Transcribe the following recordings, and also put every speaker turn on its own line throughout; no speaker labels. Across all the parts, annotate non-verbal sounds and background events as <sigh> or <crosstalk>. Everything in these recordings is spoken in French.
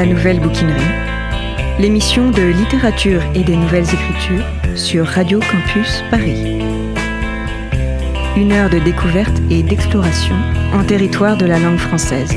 la nouvelle bouquinerie, l'émission de littérature et des nouvelles écritures sur Radio Campus Paris. Une heure de découverte et d'exploration en territoire de la langue française.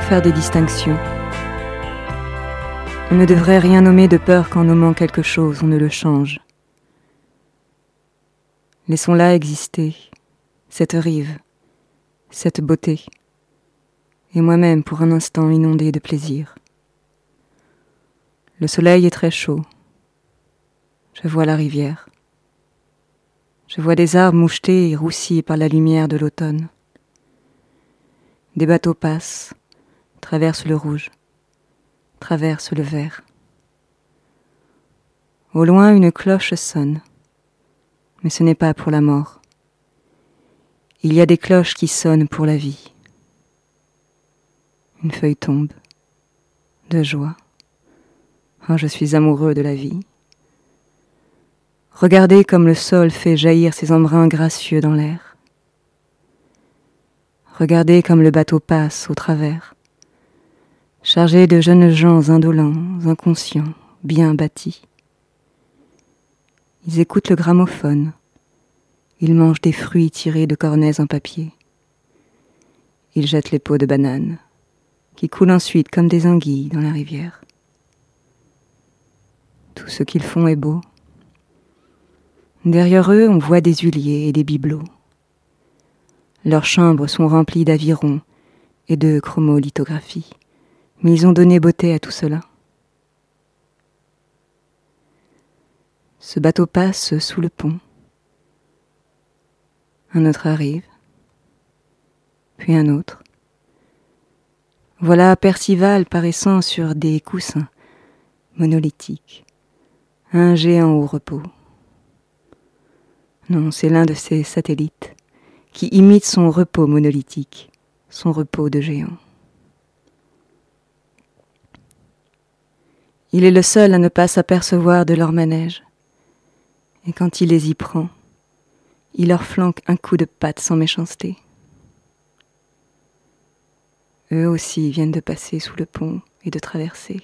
Faire des distinctions On ne devrait rien nommer de peur qu'en nommant quelque chose, on ne le change. Laissons-la exister, cette rive, cette beauté, et moi-même pour un instant inondé de plaisir. Le soleil est très chaud. Je vois la rivière. Je vois des arbres mouchetés et roussis par la lumière de l'automne. Des bateaux passent, traverse le rouge, traverse le vert. Au loin, une cloche sonne, mais ce n'est pas pour la mort. Il y a des cloches qui sonnent pour la vie. Une feuille tombe, de joie. Oh, je suis amoureux de la vie. Regardez comme le sol fait jaillir ses embruns gracieux dans l'air. Regardez comme le bateau passe au travers chargé de jeunes gens indolents, inconscients, bien bâtis. Ils écoutent le gramophone, ils mangent des fruits tirés de cornets en papier. Ils jettent les pots de bananes, qui coulent ensuite comme des anguilles dans la rivière. Tout ce qu'ils font est beau. Derrière eux, on voit des huiliers et des bibelots. Leurs chambres sont remplies d'avirons et de chromolithographies mais ils ont donné beauté à tout cela. Ce bateau passe sous le pont. Un autre arrive, puis un autre. Voilà Percival paraissant sur des coussins monolithiques, un géant au repos. Non, c'est l'un de ses satellites qui imite son repos monolithique, son repos de géant. Il est le seul à ne pas s'apercevoir de leur manège. Et quand il les y prend, il leur flanque un coup de patte sans méchanceté. Eux aussi viennent de passer sous le pont et de traverser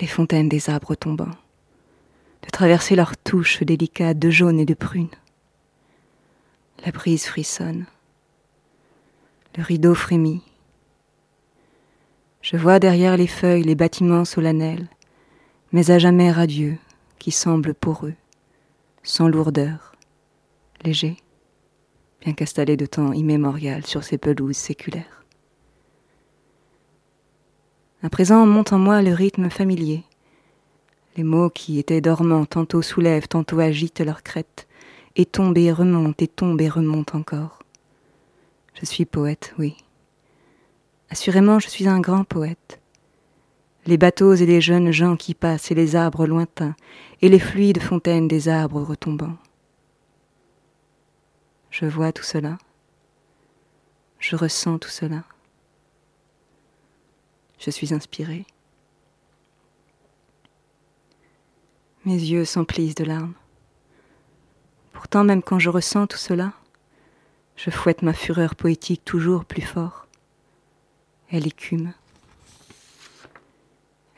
les fontaines des arbres tombants, de traverser leurs touches délicates de jaune et de prune. La brise frissonne, le rideau frémit. Je vois derrière les feuilles les bâtiments solennels, mais à jamais radieux, qui semble poreux, sans lourdeur, léger, bien qu'installé de temps immémorial sur ces pelouses séculaires. À présent monte en moi le rythme familier. Les mots qui étaient dormants tantôt soulèvent, tantôt agitent leur crête, et tombent et remontent, et tombent et remontent encore. Je suis poète, oui. Assurément, je suis un grand poète les bateaux et les jeunes gens qui passent et les arbres lointains et les fluides fontaines des arbres retombants. Je vois tout cela, je ressens tout cela. Je suis inspiré. Mes yeux s'emplissent de larmes. Pourtant, même quand je ressens tout cela, je fouette ma fureur poétique toujours plus fort. Elle écume.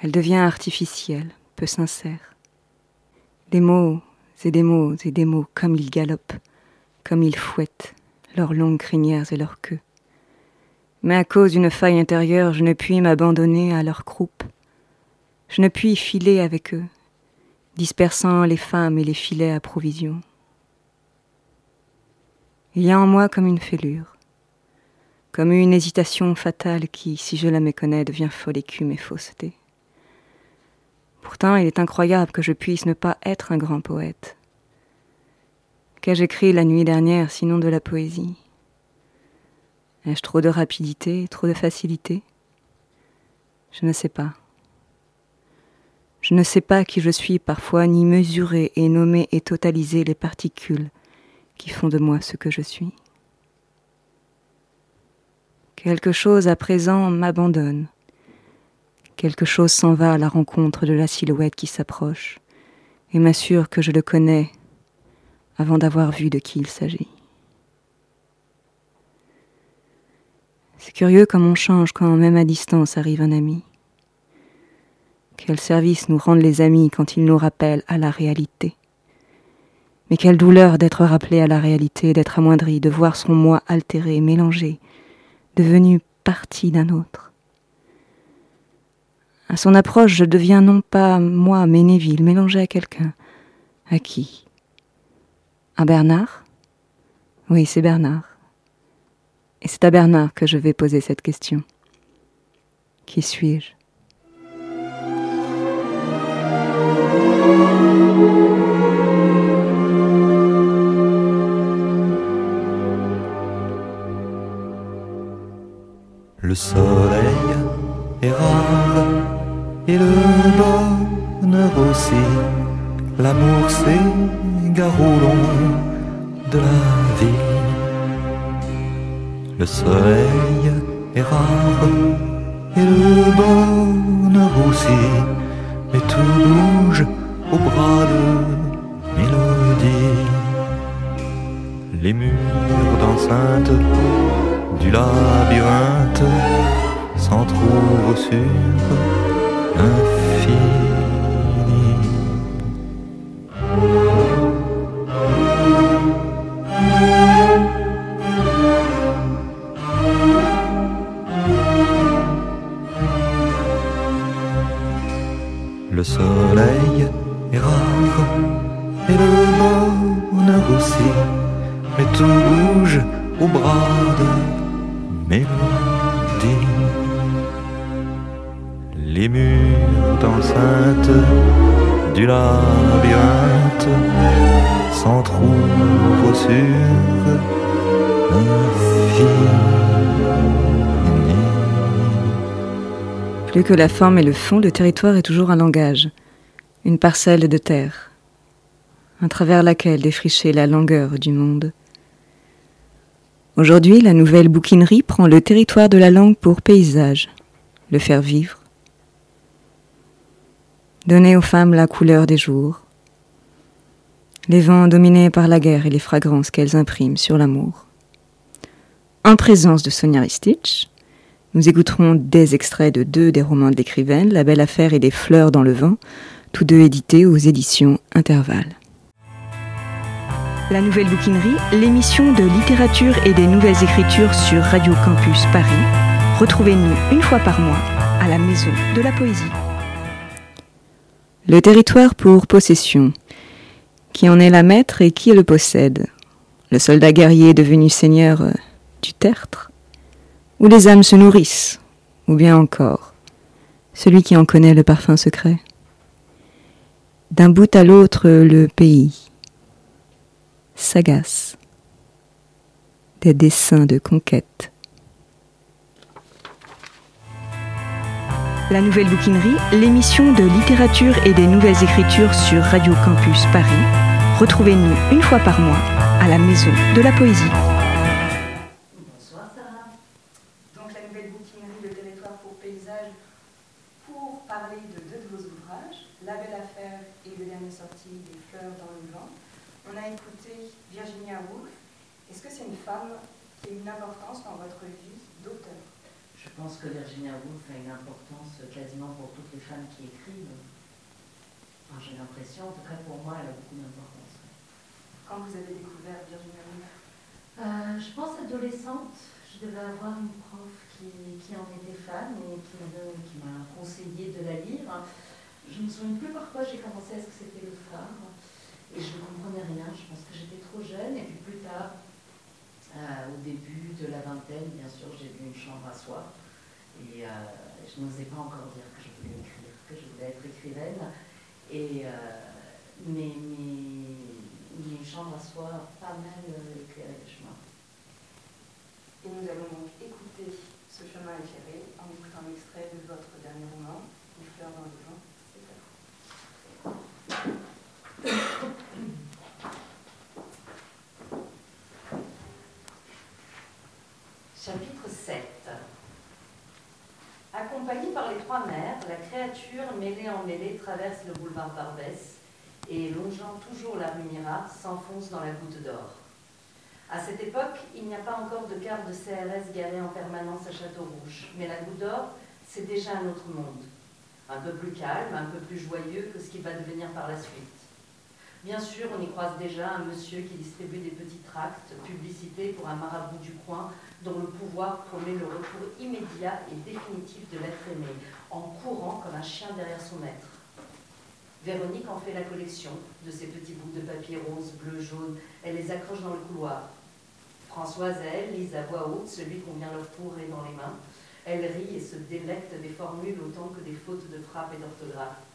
Elle devient artificielle, peu sincère. Des mots et des mots et des mots comme ils galopent, comme ils fouettent leurs longues crinières et leurs queues. Mais à cause d'une faille intérieure, je ne puis m'abandonner à leur croupe. Je ne puis filer avec eux, dispersant les femmes et les filets à provision. Il y a en moi comme une fêlure, comme une hésitation fatale qui, si je la méconnais, devient folle écume et fausseté. Pourtant, il est incroyable que je puisse ne pas être un grand poète. Qu'ai-je écrit la nuit dernière sinon de la poésie? Ai-je trop de rapidité, trop de facilité? Je ne sais pas. Je ne sais pas qui je suis parfois, ni mesurer et nommer et totaliser les particules qui font de moi ce que je suis. Quelque chose à présent m'abandonne. Quelque chose s'en va à la rencontre de la silhouette qui s'approche et m'assure que je le connais avant d'avoir vu de qui il s'agit. C'est curieux comme on change quand même à distance arrive un ami. Quel service nous rendent les amis quand ils nous rappellent à la réalité? Mais quelle douleur d'être rappelé à la réalité, d'être amoindri, de voir son moi altéré, mélangé, devenu partie d'un autre. À son approche, je deviens non pas moi, mais Neville, mélangé à quelqu'un. À qui? À Bernard? Oui, c'est Bernard. Et c'est à Bernard que je vais poser cette question. Qui suis-je?
Le soleil est rare et le bonheur aussi. L'amour s'égare long de la vie. Le soleil est rare et le bonheur aussi. Mais tout bouge au bras de mélodie. Les murs d'enceinte du labyrinthe s'en trouve sur. Le soleil est rare et le bonheur aussi, mais tout bouge au bras de mélodie. Les murs.
Plus que la forme et le fond, le territoire est toujours un langage, une parcelle de terre, à travers laquelle défricher la longueur du monde. Aujourd'hui, la nouvelle bouquinerie prend le territoire de la langue pour paysage, le faire vivre, donner aux femmes la couleur des jours, les vents dominés par la guerre et les fragrances qu'elles impriment sur l'amour. En présence de Sonia Ristich, nous écouterons des extraits de deux des romans de l'écrivaine, La belle affaire et des fleurs dans le vent, tous deux édités aux éditions Intervalle. La Nouvelle Bouquinerie, l'émission de littérature et des nouvelles écritures sur Radio Campus Paris. Retrouvez-nous une fois par mois à la Maison de la Poésie. Le territoire pour possession. Qui en est la maître et qui le possède? Le soldat guerrier devenu seigneur euh, du tertre? Ou les âmes se nourrissent? Ou bien encore celui qui en connaît le parfum secret? D'un bout à l'autre le pays sagace, des dessins de conquête. La Nouvelle Bouquinerie, l'émission de littérature et des nouvelles écritures sur Radio Campus Paris. Retrouvez-nous une fois par mois à la Maison de la Poésie.
Bonsoir Sarah. Donc la Nouvelle Bouquinerie, le territoire pour paysage, pour parler de deux de vos ouvrages, La Belle Affaire et le dernier sorti des Fleurs dans le vent. On a écouté Virginia Woolf. Est-ce que c'est une femme qui a une importance dans votre vie d'auteur
Je pense que Virginia Woolf a une importance quasiment pour toutes Enfin, J'ai l'impression, en tout cas pour moi, elle a beaucoup d'importance.
Quand vous avez découvert Virginia Woolf
Euh, je pense adolescente, je devais avoir une prof qui, qui en était fan et qui m'a- conseillé de la lire. Je ne me souviens plus pourquoi j'ai commencé à ce que c'était le phare? Et je ne comprenais rien, je pense que j'étais trop jeune. Et puis plus tard, euh, au début de la vingtaine, bien sûr, j'ai vu une chambre à soi. Et euh, je n'osais pas encore dire que je voulais écrire, que je voulais être écrivaine. Et, euh, mais, mais, mais une chambre à soi pas mal euh, éclairé le chemin.
Et nous allons donc écouter ce chemin éclairé en écoutant l'extrait de votre dernier roman, Les Fleurs dans le vent. C'est à vous.
Chapitre 7 Accompagnée par les trois mères, la créature, mêlée en mêlée, traverse le boulevard Barbès et, longeant toujours la rue Mira, s'enfonce dans la goutte d'or. À cette époque, il n'y a pas encore de carte de CRS garée en permanence à Château-Rouge, mais la goutte d'or, c'est déjà un autre monde. Un peu plus calme, un peu plus joyeux que ce qui va devenir par la suite. Bien sûr, on y croise déjà un monsieur qui distribue des petits tracts, publicités pour un marabout du coin, dont le pouvoir promet le retour immédiat et définitif de l'être aimé, en courant comme un chien derrière son maître. Véronique en fait la collection de ces petits bouts de papier rose, bleu, jaune. Elle les accroche dans le couloir. Françoise, elle, lise à voix haute celui qu'on vient leur pourrer dans les mains. Elle rit et se délecte des formules autant que des fautes de frappe et d'orthographe.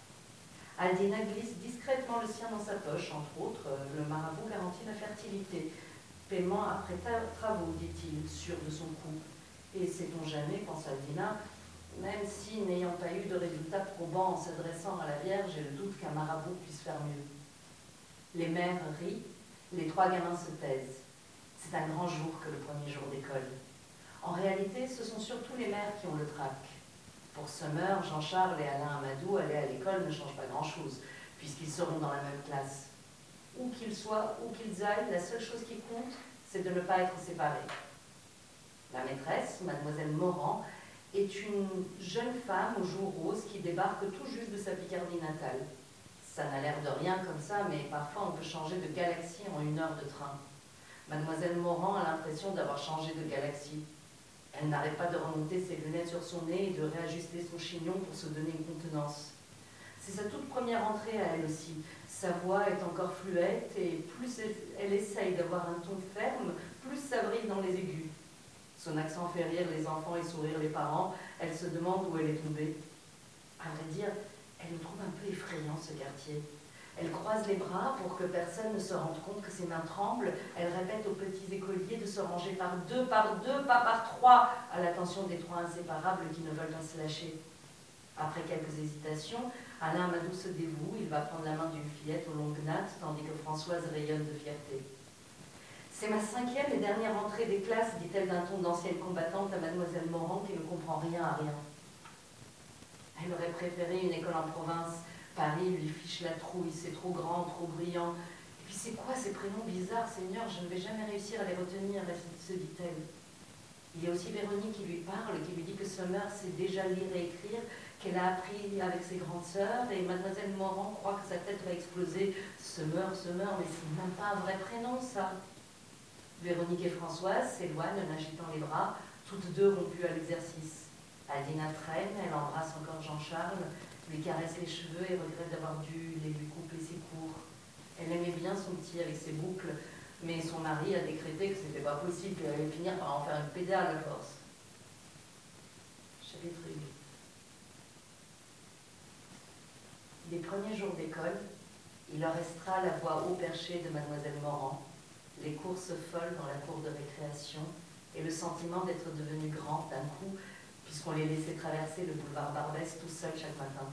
Aldina glisse discrètement le sien dans sa poche, entre autres, le marabout garantit la fertilité. Paiement après travaux, dit-il, sûr de son coup. Et sait-on jamais, pense Aldina, même si, n'ayant pas eu de résultat probant en s'adressant à la Vierge, j'ai le doute qu'un marabout puisse faire mieux. Les mères rient, les trois gamins se taisent. C'est un grand jour que le premier jour d'école. En réalité, ce sont surtout les mères qui ont le trac. Pour Summer, Jean-Charles et Alain Amadou, aller à l'école ne change pas grand-chose, puisqu'ils seront dans la même classe. Où qu'ils soient, où qu'ils aillent, la seule chose qui compte, c'est de ne pas être séparés. La maîtresse, mademoiselle Morand, est une jeune femme aux joues roses qui débarque tout juste de sa Picardie natale. Ça n'a l'air de rien comme ça, mais parfois on peut changer de galaxie en une heure de train. Mademoiselle Morand a l'impression d'avoir changé de galaxie. Elle n'arrête pas de remonter ses lunettes sur son nez et de réajuster son chignon pour se donner une contenance. C'est sa toute première entrée à elle aussi. Sa voix est encore fluette et plus elle, essaye d'avoir un ton ferme, plus ça brille dans les aigus. Son accent fait rire les enfants et sourire les parents. Elle se demande où elle est tombée. À vrai dire, elle le trouve un peu effrayant ce quartier. Elle croise les bras pour que personne ne se rende compte que ses mains tremblent. Elle répète aux petits écoliers de se ranger par deux, par deux, pas par trois, à l'attention des trois inséparables qui ne veulent pas se lâcher. Après quelques hésitations, Alain Amadou se dévoue. Il va prendre la main d'une fillette aux longues nattes, tandis que Françoise rayonne de fierté. C'est ma cinquième et dernière entrée des classes, dit-elle d'un ton d'ancienne combattante à mademoiselle Morand qui ne comprend rien à rien. Elle aurait préféré une école en province. Paris lui fiche la trouille, c'est trop grand, trop brillant. Et puis c'est quoi ces prénoms bizarres, Seigneur? Je ne vais jamais réussir à les retenir, se dit-elle. Il y a aussi Véronique qui lui parle, qui lui dit que Summer sait déjà lire et écrire, qu'elle a appris avec ses grandes sœurs, et mademoiselle Morand croit que sa tête va exploser. Summer, Summer, mais c'est même pas un vrai prénom, ça. Véronique et Françoise s'éloignent en agitant les bras, toutes deux rompues à l'exercice. Adina traîne, elle embrasse encore Jean-Charles, lui caresse les cheveux et regrette d'avoir dû les lui couper ses cours. Elle aimait bien son petit avec ses boucles, mais son mari a décrété que c'était pas possible, qu'elle allait finir par en faire une pédale à force. Chapitre 8 Les premiers jours d'école, il leur restera la voix haut perchée de mademoiselle Morand, les courses folles dans la cour de récréation et le sentiment d'être devenu grand d'un coup, puisqu'on les laissait traverser le boulevard Barbès tout seul chaque matin.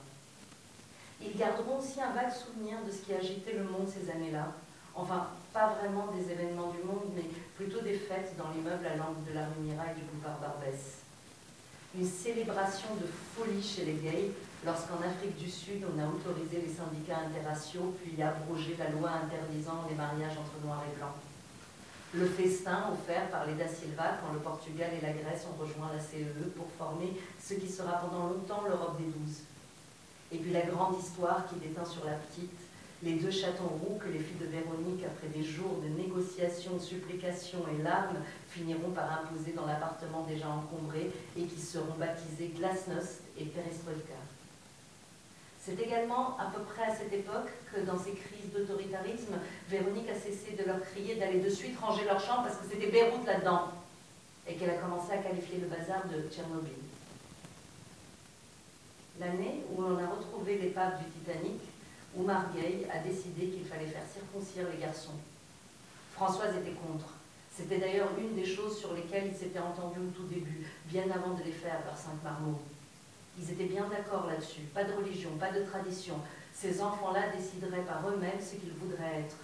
Ils garderont aussi un vague souvenir de ce qui agitait le monde ces années-là, enfin, pas vraiment des événements du monde, mais plutôt des fêtes dans l'immeuble à l'angle de la rue Mirail du boulevard Barbès. Une célébration de folie chez les gays, lorsqu'en Afrique du Sud, on a autorisé les syndicats interraciaux, puis abrogé la loi interdisant les mariages entre noirs et blancs le festin offert par les Da Silva quand le Portugal et la Grèce ont rejoint la CEE e pour former ce qui sera pendant longtemps l'Europe des douze. Et puis la grande histoire qui déteint sur la petite, les deux chatons roux que les filles de Véronique, après des jours de négociations, supplications et larmes, finiront par imposer dans l'appartement déjà encombré et qui seront baptisés Glasnost et Perestroika. C'est également à peu près à cette époque que dans ces crises d'autoritarisme, Véronique a cessé de leur crier d'aller de suite ranger leur chambre parce que c'était Beyrouth là-dedans et qu'elle a commencé à qualifier le bazar de Tchernobyl. L'année où on a retrouvé l'épave du Titanic, Oumar Gay a décidé qu'il fallait faire circoncire les garçons. Françoise était contre. C'était d'ailleurs une des choses sur lesquelles il s'était entendu au tout début, bien avant de les faire par cinq marmots. Ils étaient bien d'accord là-dessus. Pas de religion, pas de tradition. Ces enfants-là décideraient par eux-mêmes ce qu'ils voudraient être,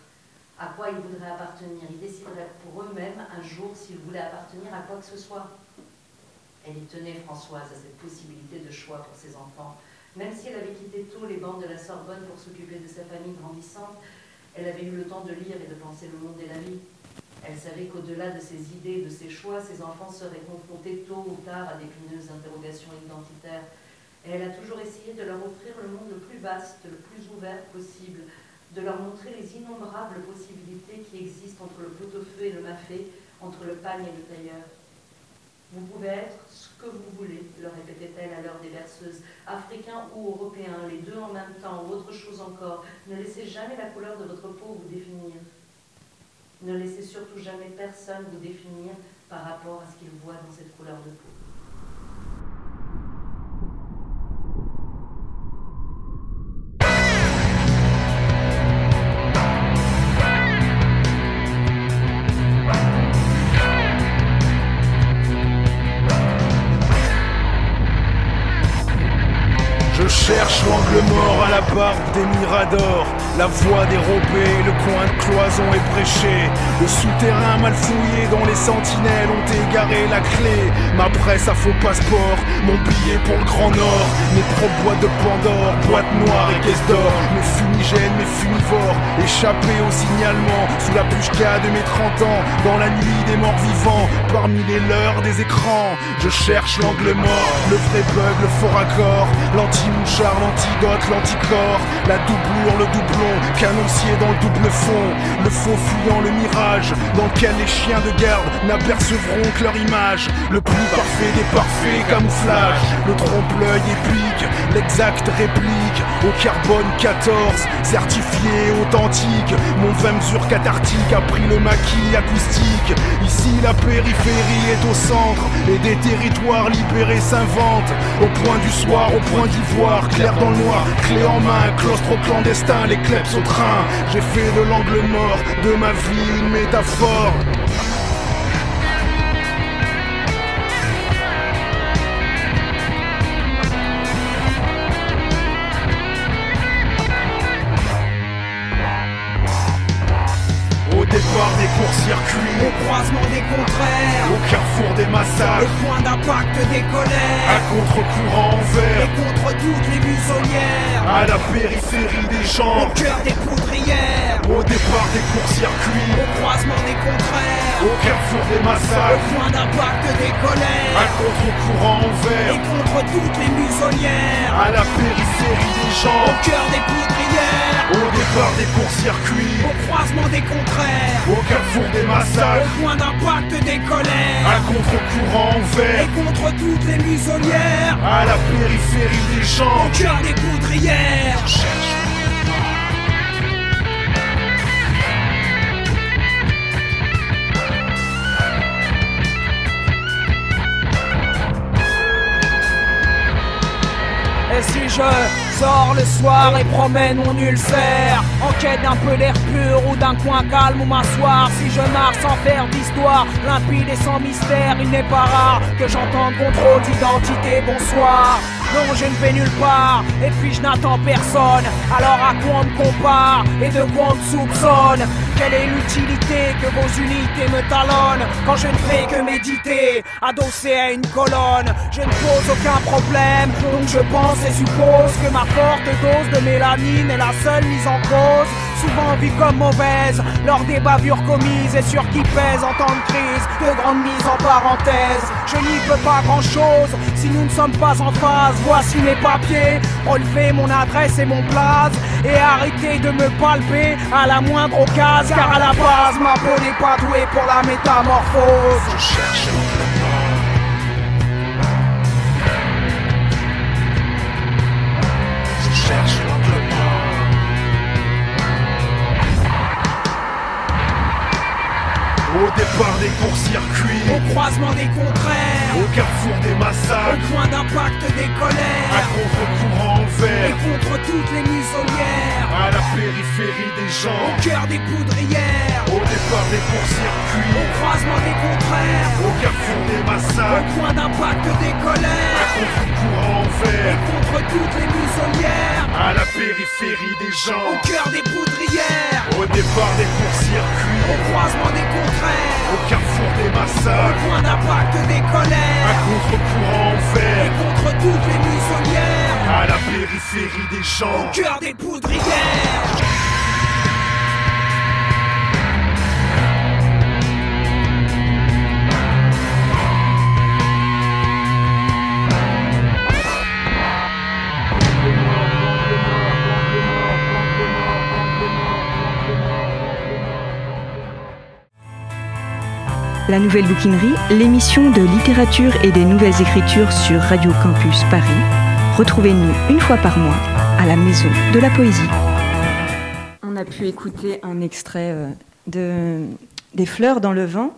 à quoi ils voudraient appartenir. Ils décideraient pour eux-mêmes un jour s'ils voulaient appartenir à quoi que ce soit. Elle y tenait, Françoise, à cette possibilité de choix pour ses enfants. Même si elle avait quitté tôt les bancs de la Sorbonne pour s'occuper de sa famille grandissante, elle avait eu le temps de lire et de penser le monde et la vie. Elle savait qu'au-delà de ses idées de ses choix, ses enfants seraient confrontés tôt ou tard à d'épineuses interrogations identitaires et elle a toujours essayé de leur offrir le monde le plus vaste, le plus ouvert possible, de leur montrer les innombrables possibilités qui existent entre le pot-au-feu et le mafé, entre le pagne et le tailleur. Vous pouvez être ce que vous voulez, leur répétait-elle à l'heure des berceuses, africain ou européen, les deux en même temps, ou autre chose encore. Ne laissez jamais la couleur de votre peau vous définir. Ne laissez surtout jamais personne vous définir par rapport à ce qu'il voit dans cette couleur de peau.
cherche l'angle mort à la barbe des La voie dérobée, le coin de cloison est prêché. Le souterrain mal fouillé dont les sentinelles ont égaré la clé. Ma presse à faux passeport, mon billet pour le Grand Nord. Mes propres boîtes de Pandore, boîtes noires et caisses d'or. Mes fumigènes, mes funivores, échappés au signalement. Sous la pushka de mes 30 ans, dans la nuit des morts vivants. Parmi les leurs des écrans, je cherche l'angle mort, le vrai bug, le faux raccord, l'anti-mouche l'antidote, l'anticorps, la le doublon, canoncier dans le double fond, le faux fuyant le mirage, dans lequel les chiens de garde n'apercevront que leur image, le plus parfait des parfaits camouflage, le trompe-l'œil épique, l'exact réplique, au carbone 14, certifié authentique, mon 20 mesures cathartique a pris le maquis acoustique, ici la périphérie est au centre, et des territoires libérés s'inventent, au point du soir, au point d'ivoire, clair dans le noir, clé en main, claustre clandestin, les kleps au train. J'ai fait de l'angle mort de ma vie une métaphore. Courts-circuits,
au croisement des contraires,
au carrefour des massacres,
le point d'impact des colères,
à contre-courant envers,
et contre toutes les musonnières,
à la périphérie des gens,
au cœur des poudrières,
au départ des courts-circuits,
au croisement des contraires,
au carrefour des massacres,
le point d'impact des colères,
à contre-courant envers,
et contre toutes les musonnières,
à la périphérie des gens,
au cœur des poudrières,
au départ des courts-circuits,
au croisement des contraires,
au carrefour des massacres,
au point d'impact des colères,
à contre-courant envers,
et contre toutes les musonnières,
à la périphérie des gens,
au cœur des poudrières. Et si je sors le soir et promène mon ulcère. En quête d'un peu d'air pur ou d'un coin calme où m'asseoir. Si je marche sans faire d'histoire, limpide et sans mystère Il n'est pas rare que j'entende contrôle d'identité, bonsoir non, je ne vais nulle part, et puis je n'attends personne. Alors à quoi on me compare et de quoi on me soupçonne? Quelle est l'utilité que vos unités me talonnent quand je ne fais que méditer, adossé à une colonne? Je ne pose aucun problème, donc je pense et suppose que ma forte dose de mélanine est la seule mise en cause. Souvent vue comme mauvaise, lors des bavures commises et sur qui pèse en temps de crise, de grandes mises en parenthèse. Je n'y peux pas grand chose si nous ne sommes pas en phase. Voici mes papiers, relevez mon adresse et mon place et arrêtez de me palper à la moindre occasion. Car à la base, ma peau n'est pas douée pour la métamorphose.
Au départ des courts-circuits,
au croisement des contraires,
au carrefour des massacres,
au point d'impact des
à
colères,
contre-courant en
et
vert,
contre toutes les muselières,
à la périphérie des gens,
au cœur des poudrières,
au départ des
au
courts-circuits,
croisement des contraires,
au carrefour des
au
massacres,
point d'impact des
à
colères,
contre-courant en
et contre toutes les muselières,
à la périphérie des
au
gens,
cœur des poudrières,
au départ des
au
courts-circuits,
croisement des contraires,
au carrefour des
au
massacres,
point d'impact des
à
colères,
contre-courant en
et contre toutes les muselières,
à la périphérie des gens.
Au cœur des poudrières.
La Nouvelle Bouquinerie, l'émission de littérature et des nouvelles écritures sur Radio Campus Paris. Retrouvez-nous une fois par mois à la Maison de la Poésie. On a pu écouter un extrait euh, de Des fleurs dans le vent.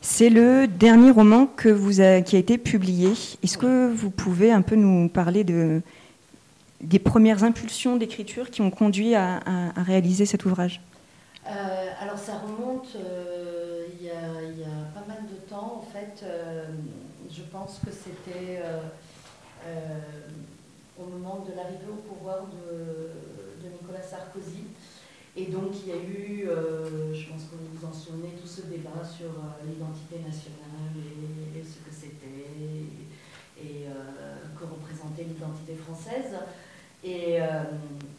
C'est le dernier roman que vous a- qui a été publié. Est-ce que vous pouvez un peu nous parler de, des premières impulsions d'écriture qui ont conduit à, à- à réaliser cet ouvrage?
Euh, alors ça remonte euh, il y, a, il y a pas mal de temps en fait. Euh, je pense que c'était euh, euh, au moment de l'arrivée au pouvoir de, de Nicolas Sarkozy. Et donc il y a eu, euh, je pense que vous en souvenez, tout ce débat sur euh, l'identité nationale et, ce que c'était et, euh, que représentait l'identité française. Et,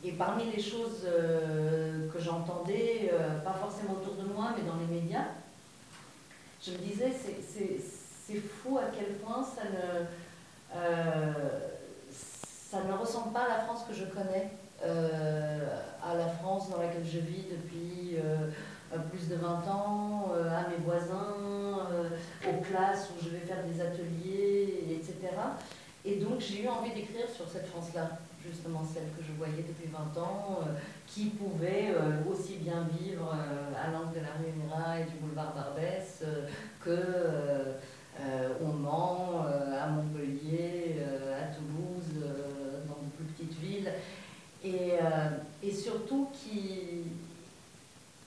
et parmi les choses que j'entendais, pas forcément autour de moi, mais dans les médias, je me disais, c'est- fou à quel point ça ne, ça ne ressemble pas à la France que je connais, euh, à la France dans laquelle je vis depuis euh, plus de 20 ans, euh, à mes voisins, aux classes où je vais faire des ateliers, etc. Et donc j'ai eu envie d'écrire sur cette France-là, justement celle que je voyais depuis 20 ans, qui pouvait aussi bien vivre à l'angle de la rue Mira et du boulevard Barbès que au Mans, à Montpellier, euh, à Toulouse, euh, dans de plus petites villes. Et, euh, et surtout qui...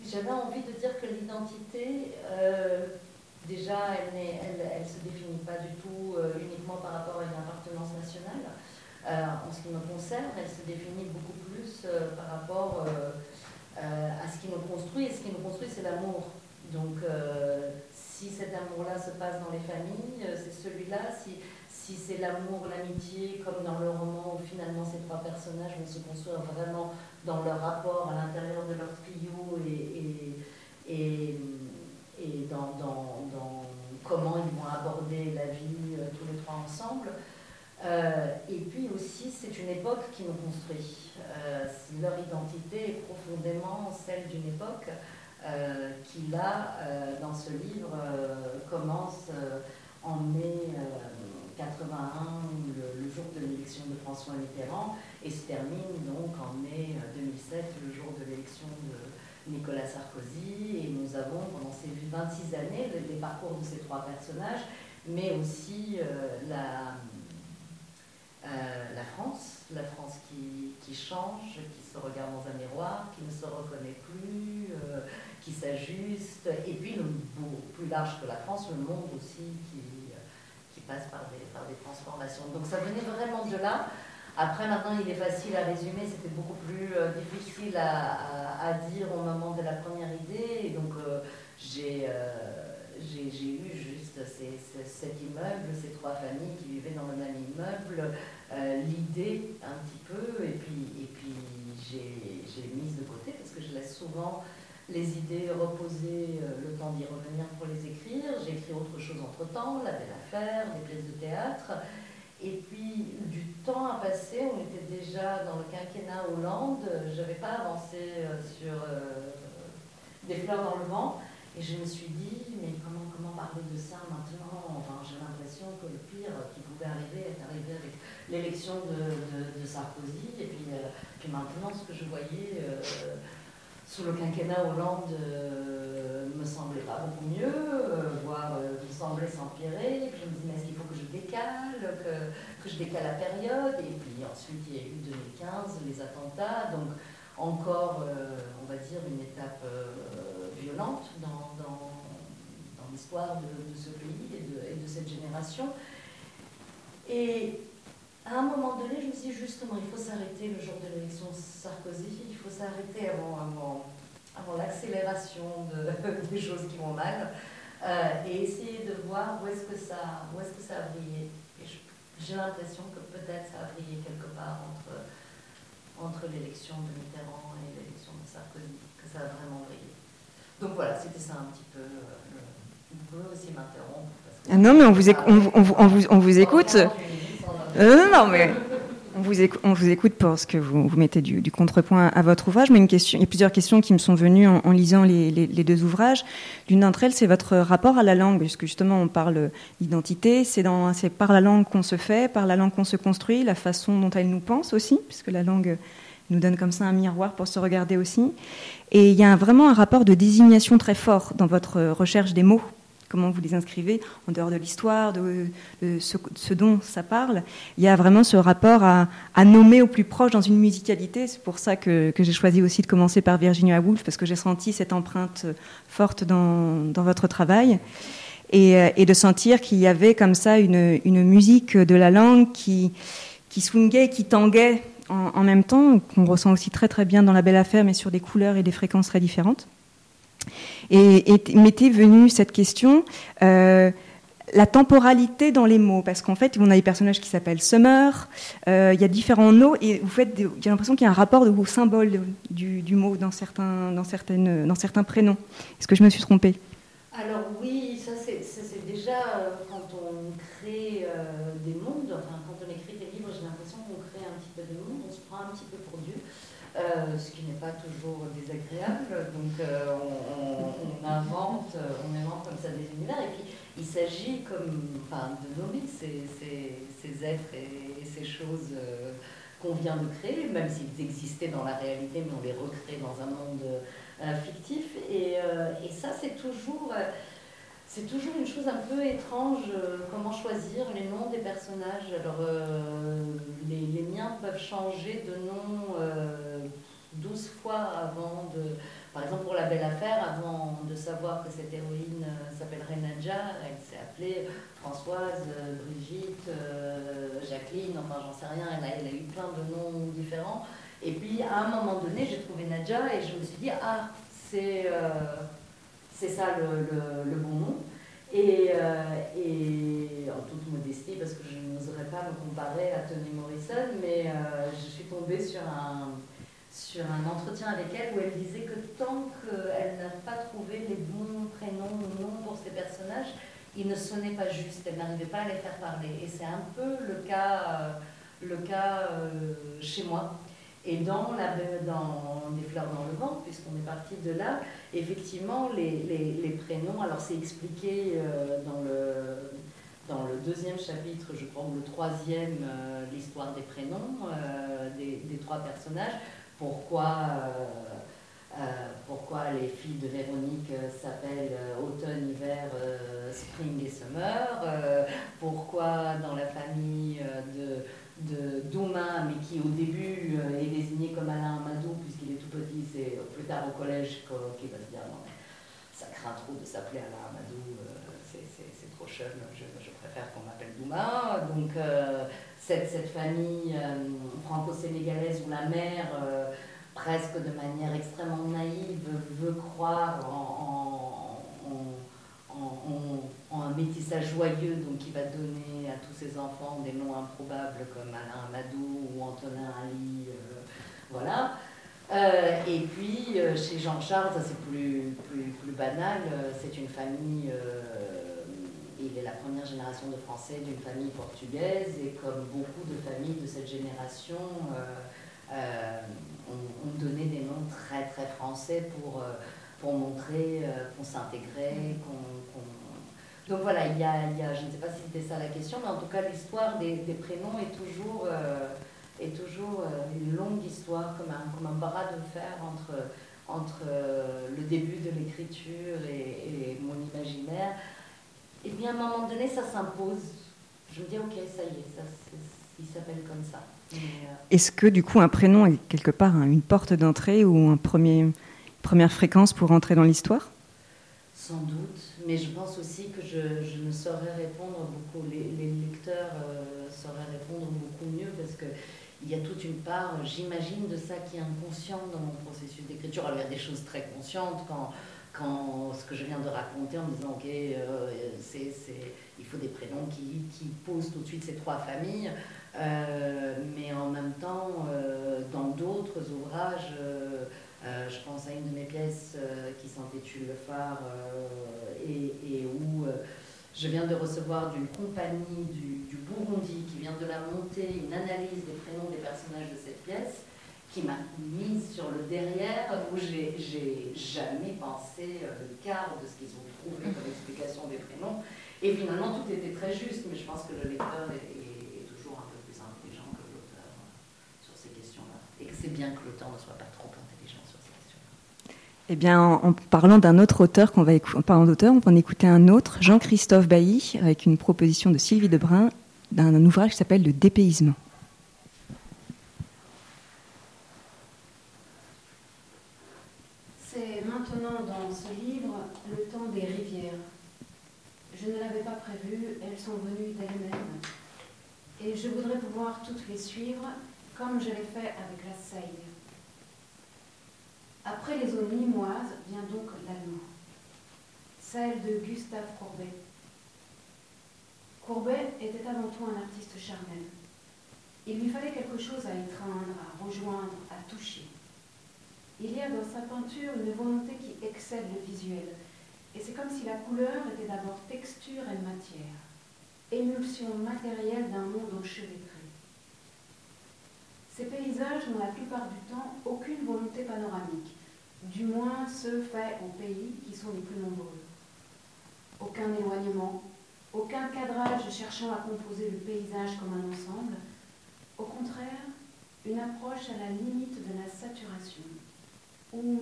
J'avais envie de dire que l'identité, euh, déjà, elle, elle se définit pas du tout euh, uniquement par rapport à une appartenance nationale. En ce qui me concerne, elle se définit beaucoup plus par rapport à ce qui nous construit. Et ce qui nous construit, c'est l'amour. Donc, si cet amour-là se passe dans les familles, c'est celui-là. Si, si c'est l'amour, l'amitié, comme dans le roman où finalement ces trois personnages vont se construire vraiment dans leur rapport à l'intérieur de leur trio et, et, et, et dans, dans, dans comment ils vont aborder la vie euh, tous les trois ensemble. Euh, et puis aussi, c'est une époque qui nous construit. Euh, leur identité est profondément celle d'une époque qui, là, dans ce livre, commence en mai 81, le, jour de l'élection de François Mitterrand, et se termine donc en mai euh, 2007, le jour de l'élection de Nicolas Sarkozy. Et nous avons, pendant ces 26 années, les, les parcours de ces trois personnages, mais aussi euh, la euh, la France, la France qui, qui change, qui se regarde dans un miroir, qui ne se reconnaît plus, euh, qui s'ajuste, et puis le plus large que la France, le monde aussi euh, qui par des, transformations. Donc ça venait vraiment de là. Après, maintenant, il est facile à résumer, c'était beaucoup plus euh, difficile à, dire au moment de la première idée. Donc, euh, j'ai euh, j'ai- eu juste cet immeuble, ces trois familles qui vivaient dans le même immeuble, l'idée un petit peu, et puis, et puis j'ai j'ai mise de côté parce que je laisse souvent les idées reposer euh, le temps d'y revenir pour les écrire. J'ai écrit autre chose entre-temps, La Belle Affaire, des pièces de théâtre. Et puis, du temps a passé, on était déjà dans le quinquennat Hollande, je n'avais pas avancé euh, sur euh, des fleurs dans le vent, et je me suis dit, mais comment, comment parler de ça maintenant? J'ai l'impression que le pire qui pouvait arriver est arrivé avec l'élection de, Sarkozy, et puis, maintenant, ce que je voyais sous le quinquennat Hollande me semblait pas beaucoup mieux, voire me semblait s'empirer. Je me disais, mais est-ce qu'il faut que je décale, que, que, je décale la période? Et puis ensuite, il y a eu 2015, les attentats, donc encore, on va dire, une étape violente dans, dans, dans l'histoire de, de, ce pays et de, et de cette génération. Et à un moment donné, je me suis dit justement, il faut s'arrêter le jour de l'élection Sarkozy, il faut s'arrêter avant, avant, avant l'accélération de, <laughs> des choses qui vont mal euh, et essayer de voir où est-ce que ça, où est-ce que ça a brillé. j'ai l'impression que peut-être ça a brillé quelque part entre, entre l'élection de Mitterrand et l'élection de Sarkozy, que ça a vraiment brillé. Donc voilà, c'était ça un petit peu. Euh, vous pouvez aussi m'interrompre.
Ah non, mais on vous, on, on, on vous, on vous écoute. Euh, non, mais on vous, écoute, on écoute parce que vous, mettez du, contrepoint à votre ouvrage. Mais il y a plusieurs questions qui me sont venues en, lisant les, deux ouvrages. L'une d'entre elles, c'est votre rapport à la langue, puisque justement on parle d'identité. C'est par la langue qu'on se fait, par la langue qu'on se construit, la façon dont elle nous pense aussi, puisque la langue nous donne comme ça un miroir pour se regarder aussi. Et il y a vraiment un rapport de désignation très fort dans votre recherche des mots comment vous les inscrivez en dehors de l'histoire, de, ce, dont ça parle. Il y a vraiment ce rapport à, nommer au plus proche dans une musicalité. C'est pour ça que, j'ai choisi aussi de commencer par Virginia Woolf, parce que j'ai senti cette empreinte forte dans, votre travail. Et, et, de sentir qu'il y avait comme ça une, une, musique de la langue qui, qui swingait, qui tanguait en, en même temps, qu'on ressent aussi très très bien dans La Belle Affaire, mais sur des couleurs et des fréquences très différentes. Et, m'était venue cette question, euh, la temporalité dans les mots, parce qu'en fait, on a des personnages qui s'appellent Summer, euh, il y a différents noms, et vous faites, j'ai l'impression qu'il y a un rapport au symbole du, mot dans certains, dans, certaines, dans certains prénoms. Est-ce que je me suis trompée?
Alors oui, ça c'est déjà euh, quand on crée des mondes, enfin quand on écrit des livres, j'ai l'impression qu'on crée un petit peu de monde, on se prend un petit peu pour Dieu. Ce qui pas toujours désagréable. Donc euh, on, invente, on invente comme ça des univers. Et puis il s'agit comme, enfin, de nommer ces, ces, ces êtres et, ces choses euh, qu'on vient de créer, même s'ils existaient dans la réalité, mais on les recrée dans un monde fictif. Et, et ça, c'est toujours c'est toujours une chose un peu étrange, euh, comment choisir les noms des personnages. Alors, euh, les, miens peuvent changer de nom euh, 12 fois avant de... Par exemple, pour La Belle Affaire, avant de savoir que cette héroïne euh, s'appellerait Nadja, elle s'est appelée Françoise, euh, Brigitte, Jacqueline, enfin j'en sais rien, elle a, eu plein de noms différents. Et puis, à un moment donné, j'ai trouvé Nadja et je me suis dit, ah, c'est ça le, le, bon nom. Et, euh, et, en toute modestie, parce que je n'oserais pas me comparer à Toni Morrison, mais euh, je suis tombée sur un, sur un entretien avec elle où elle disait que tant qu'elle n'a pas trouvé les bons prénoms ou noms pour ses personnages, ils ne sonnaient pas juste, elle n'arrivait pas à les faire parler. Et c'est un peu le cas, euh, cas chez moi. Et dans, la, dans fleurs dans le vent, puisqu'on est parti de là, effectivement, les, prénoms, alors c'est expliqué euh, dans, le, deuxième chapitre, je crois, ou le troisième, euh, l'histoire des prénoms euh, des, des, trois personnages, pourquoi, euh, pourquoi les filles de Véronique s'appellent automne, hiver, spring et summer, pourquoi dans la famille de de Douma, mais qui au début euh, est désigné comme Alain Amadou, puisqu'il est tout petit, c'est plus tard au collège qu'il va se dire non, ça craint trop de s'appeler Alain Amadou, euh, c'est trop jeune, je, je préfère qu'on m'appelle Douma. Donc euh, cette, cette, famille euh, franco-sénégalaise où la mère, euh, presque de manière extrêmement naïve, veut croire en, en, en, un métissage joyeux, donc qui va donner à tous ces enfants des noms improbables comme Alain Amadou ou Antonin Ali, euh, voilà. Et puis chez Jean-Charles, ça c'est plus, plus, plus, banal, c'est une famille, il est la première génération de Français d'une famille portugaise, et comme beaucoup de familles de cette génération, ont, ont donné des noms très très français pour pour montrer euh, qu'on s'intégrait, qu'on... Qu Donc voilà, il y, a, il y, a, je ne sais pas si c'était ça la question, mais en tout cas l'histoire des, prénoms est toujours, euh, est toujours euh, une longue histoire, comme un, comme un bras de fer entre, entre euh, le début de l'écriture et, mon imaginaire, eh bien à un moment donné, ça s'impose. Je me dis, ok, ça y est, ça, il s'appelle comme ça.
Euh, Est-ce que du coup un prénom est quelque part une porte d'entrée ou une première fréquence pour entrer dans l'histoire?
Sans doute, mais je pense aussi que je, ne saurais répondre beaucoup, les, lecteurs euh, sauraient répondre beaucoup mieux parce que il y a toute une part, j'imagine, de ça qui est inconscient dans mon processus d'écriture. Alors il y a des choses très conscientes quand, quand ce que je viens de raconter en disant, ok, euh, il faut des prénoms qui, qui, posent tout de suite ces trois familles, euh, mais en même temps, euh, dans d'autres ouvrages, je pense à une de mes pièces qui s'intitule Le phare et, et, où je viens de recevoir d'une compagnie du, du, Burundi qui vient de la monter une analyse des prénoms des personnages de cette pièce qui m'a mise sur le derrière où j'ai jamais pensé euh, le quart de ce qu'ils ont trouvé comme explication des prénoms. Et finalement, tout était très juste, mais je pense que le lecteur est, toujours un peu plus intelligent que l'auteur euh, sur ces questions-là. Et que c'est bien que l'auteur ne soit pas trop intelligent sur ces questions-là.
Eh bien, en, parlant d'un autre auteur qu'on va en parlant d'auteur, on va en écouter un autre, Jean-Christophe Bailly, avec une proposition de Sylvie Debrun d'un ouvrage qui s'appelle Le dépaysement.
et je voudrais toutes les suivre comme je l'ai fait avec la Seine. Après les eaux nimoises vient donc la Loue, celle de Gustave Courbet. Courbet était avant tout un artiste charnel. Il lui fallait quelque chose à étreindre, à rejoindre, à toucher. Il y a dans sa peinture une volonté qui excède le visuel, et c'est comme si la couleur était d'abord texture et matière émulsion matérielle d'un monde enchevêtré. Ces paysages n'ont la plupart du temps aucune volonté panoramique, du moins ceux faits aux pays qui sont les plus nombreux. Aucun éloignement, aucun cadrage cherchant à composer le paysage comme un ensemble, au contraire, une approche à la limite de la saturation, où,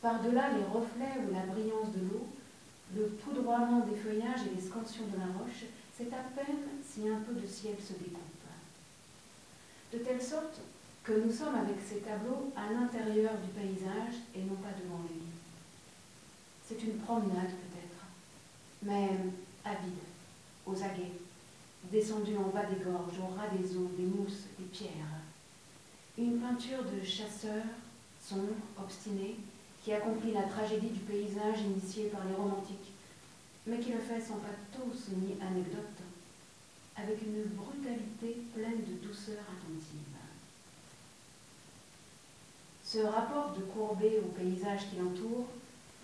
par-delà les reflets ou la brillance de l'eau, le poudroiement des feuillages et les scansions de la roche c'est à peine si un peu de ciel se découpe. De telle sorte que nous sommes avec ces tableaux à l'intérieur du paysage et non pas devant lui. C'est une promenade peut-être, mais avide, aux aguets, descendu en bas des gorges, au ras des eaux, des mousses, des pierres. Une peinture de chasseur, sombre, obstiné, qui accomplit la tragédie du paysage initié par les romantiques mais qui le fait sans pathos ni anecdote, avec une brutalité pleine de douceur attentive. Ce rapport de Courbet au paysage qui l'entoure,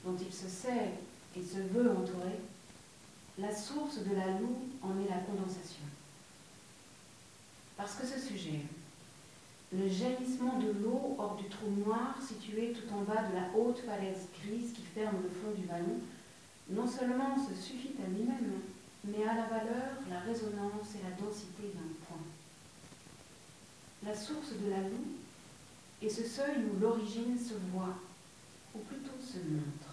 dont il se sait et se veut entourer, la source de la loue en est la condensation. Parce que ce sujet, le jaillissement de l'eau hors du trou noir situé tout en bas de la haute falaise grise qui ferme le fond du vallon, non seulement se suffit à lui-même, mais à la valeur, la résonance et la densité d'un point. La source de la loue est ce seuil où l'origine se voit, ou plutôt se montre.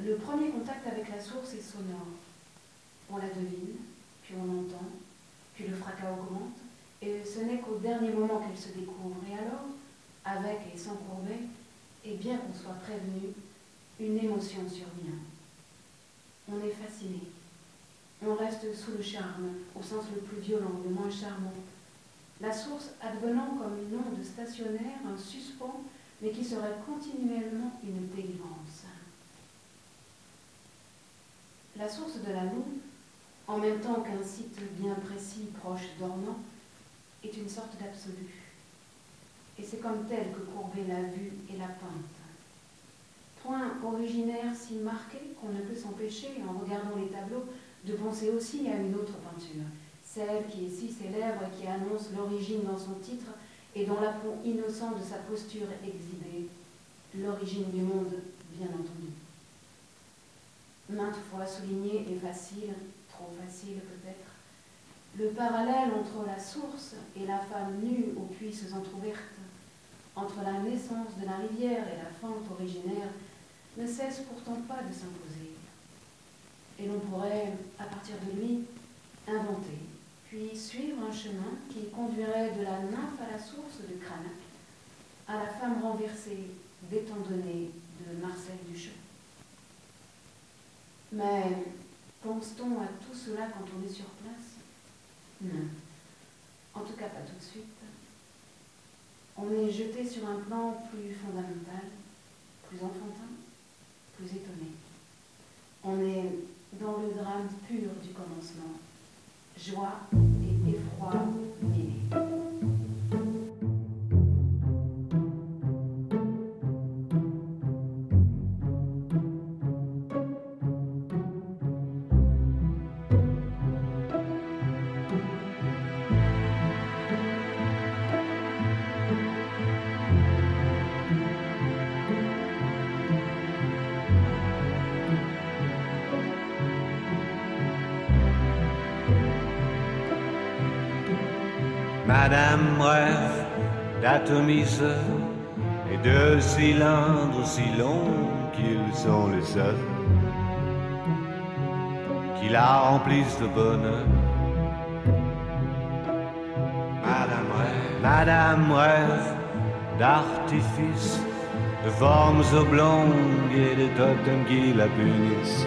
Le premier contact avec la source est sonore. On la devine, puis on l'entend, puis le fracas augmente, et ce n'est qu'au dernier moment qu'elle se découvre. Et alors, avec et sans courbet, et bien qu'on soit prévenu, une émotion survient. On est fasciné. On reste sous le charme, au sens le plus violent, le moins charmant. La source advenant comme une onde stationnaire, un suspens, mais qui serait continuellement une délivrance. La source de la Loue, en même temps qu'un site bien précis, proche d'Ornans, est une sorte d'absolu. Et c'est comme tel que Courbet l'a vue et la peinte. Point originaire si marqué qu'on ne peut s'empêcher, en regardant les tableaux, de penser aussi à une autre peinture, celle qui est si célèbre et qui annonce l'origine dans son titre et dans l'aplomb innocent de sa posture exhibée, l'origine du monde, bien entendu. Maintes fois souligné et facile, trop facile peut-être, le parallèle entre la source et la femme nue aux cuisses entr'ouvertes, entre la naissance de la rivière et la fente originaire ne cesse pourtant pas de s'imposer. Et l'on pourrait, à partir de lui, inventer, puis suivre un chemin qui conduirait de la nymphe à la source de Cranac, à la femme renversée d'étant donné de Marcel Duchamp. Mais pense-t-on à tout cela quand on est sur place? Non. En tout cas, pas tout de suite. On est jeté sur un plan plus fondamental, plus enfantin, plus étonné. On est dans le drame pur du commencement, joie et effroi mêlés.
Madame rêve d'atomiseur et de cylindres si longs qu'ils sont les seuls qui la remplissent de bonheur. Madame rêve, Madame rêve d'artifices, de formes oblongues et de totems qui la punissent.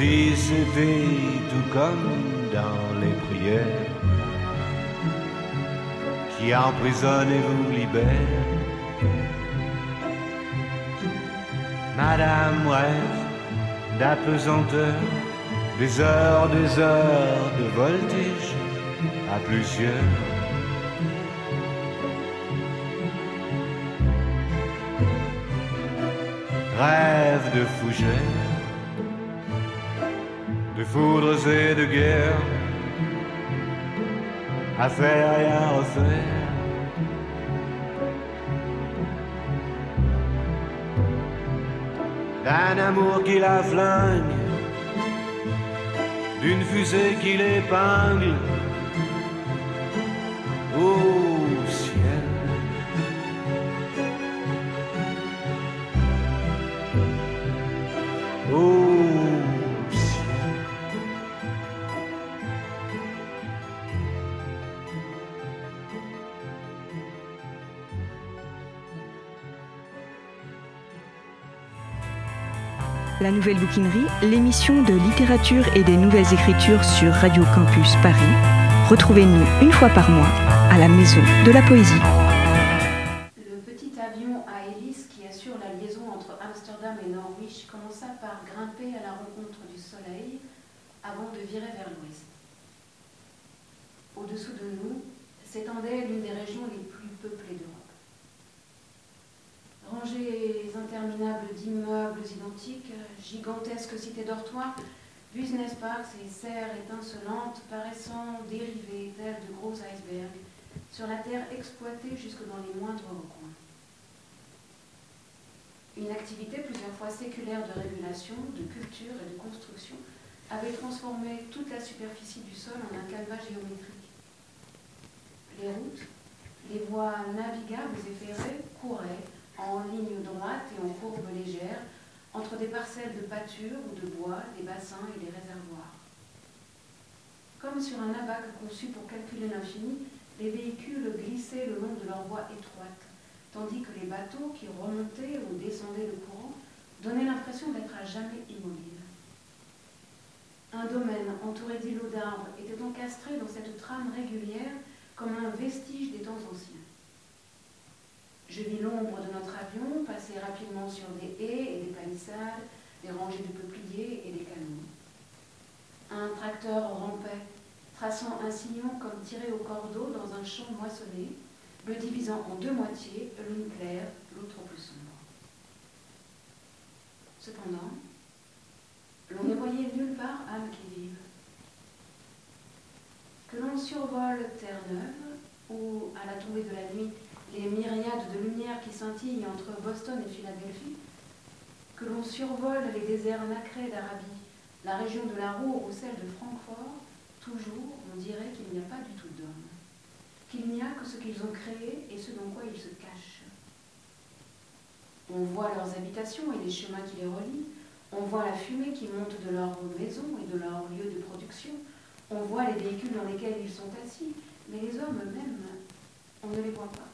si c'était tout comme dans les prières, qui emprisonne et vous libère. Madame rêve d'apesanteur, des heures, des heures de voltige à plusieurs. rêve de fougères, de foudres et de guerre, à faire et à refaire. D'un amour qui la flingue, d'une fusée qui l'épingle. Au
La Nouvelle Bouquinerie, l'émission de littérature et des nouvelles écritures sur Radio Campus Paris. Retrouvez-nous une fois par mois à la Maison de la Poésie.
Le petit avion à hélice qui assure la liaison entre Amsterdam et Norwich commença par grimper à la rencontre du soleil avant de virer vers l'ouest. Au-dessous de nous s'étendait l'une des régions les plus peuplées d'Europe. Rangées interminables d'immeubles identiques, gigantesques cités dortoirs, business parks et serres étincelantes paraissant dériver telles de gros icebergs sur la terre exploitée jusque dans les moindres recoins. Une activité plusieurs fois séculaire de régulation, de culture et de construction avait transformé toute la superficie du sol en un calva géométrique. Les routes, les voies navigables et ferrées couraient en ligne droite et en courbe légère entre des parcelles de pâture ou de bois, des bassins et des réservoirs. Comme sur un abac conçu pour calculer l'infini, les véhicules glissaient le long de leurs voies étroites, tandis que les bateaux qui remontaient ou descendaient le courant donnaient l'impression d'être à jamais immobiles. Un domaine entouré d'îlots d'arbres était encastré dans cette trame régulière comme un vestige des temps anciens. Je vis l'ombre de notre avion passer rapidement sur des haies et des palissades, des rangées de peupliers et des canons. Un tracteur rampait, traçant un sillon comme tiré au cordeau dans un champ moissonné, le divisant en deux moitiés, l'une claire, l'autre plus sombre. Cependant, l'on ne voyait nulle part âme qui vive. Que l'on survole Terre-Neuve, ou à la tombée de la nuit, les myriades de lumières qui scintillent entre Boston et Philadelphie, que l'on survole les déserts nacrés d'Arabie, la région de la Roue ou celle de Francfort, toujours on dirait qu'il n'y a pas du tout d'hommes, qu'il n'y a que ce qu'ils ont créé et ce dans quoi ils se cachent. On voit leurs habitations et les chemins qui les relient, on voit la fumée qui monte de leurs maisons et de leurs lieux de production, on voit les véhicules dans lesquels ils sont assis, mais les hommes eux-mêmes, on ne les voit pas.